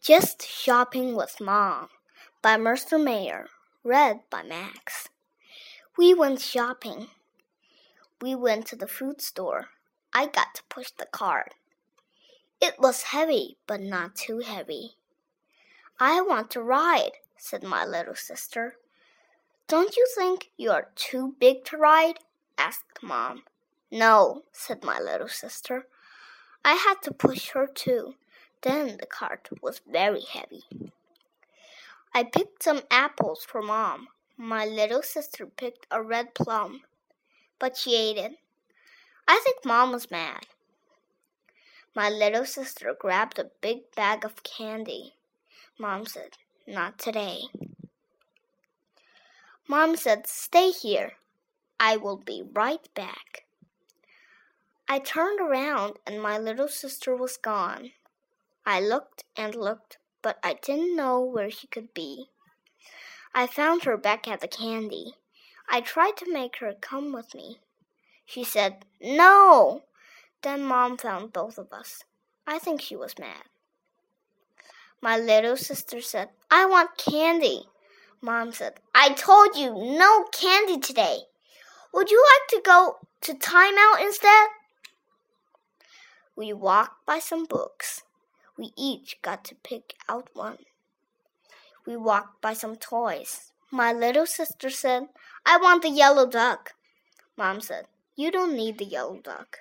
Just Shopping with Mom by Mercer Mayer, read by Max. We went shopping. We went to the food store. I got to push the cart. It was heavy, but not too heavy. I want to ride, said my little sister. Don't you think you are too big to ride? asked Mom. No, said my little sister. I had to push her too. Then the cart was very heavy. I picked some apples for Mom. My little sister picked a red plum, but she ate it. I think Mom was mad. My little sister grabbed a big bag of candy. Mom said, Not today. Mom said, Stay here. I will be right back. I turned around and my little sister was gone. I looked and looked, but I didn't know where she could be. I found her back at the candy. I tried to make her come with me. She said, No! Then Mom found both of us. I think she was mad. My little sister said, I want candy. Mom said, I told you no candy today. Would you like to go to timeout instead? We walked by some books. We each got to pick out one. We walked by some toys. My little sister said, I want the yellow duck. Mom said, You don't need the yellow duck.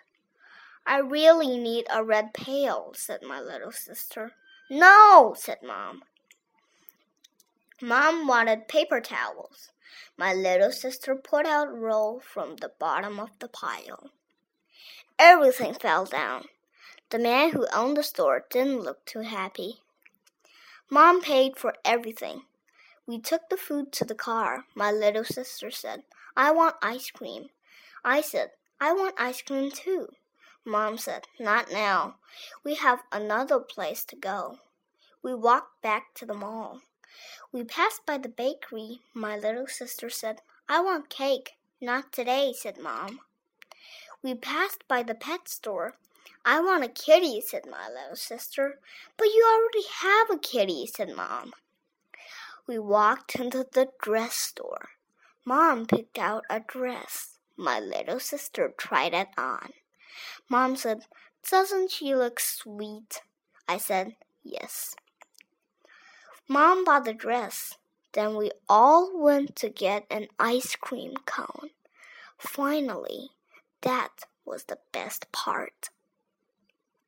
I really need a red pail, said my little sister. No, said Mom. Mom wanted paper towels. My little sister put out a roll from the bottom of the pile. Everything fell down. The man who owned the store didn't look too happy. Mom paid for everything. We took the food to the car. My little sister said, I want ice cream. I said, I want ice cream too. Mom said, Not now. We have another place to go. We walked back to the mall. We passed by the bakery. My little sister said, I want cake. Not today, said Mom. We passed by the pet store. I want a kitty, said my little sister. But you already have a kitty, said Mom. We walked into the dress store. Mom picked out a dress. My little sister tried it on. Mom said, Doesn't she look sweet? I said, Yes. Mom bought the dress. Then we all went to get an ice cream cone. Finally, that was the best part.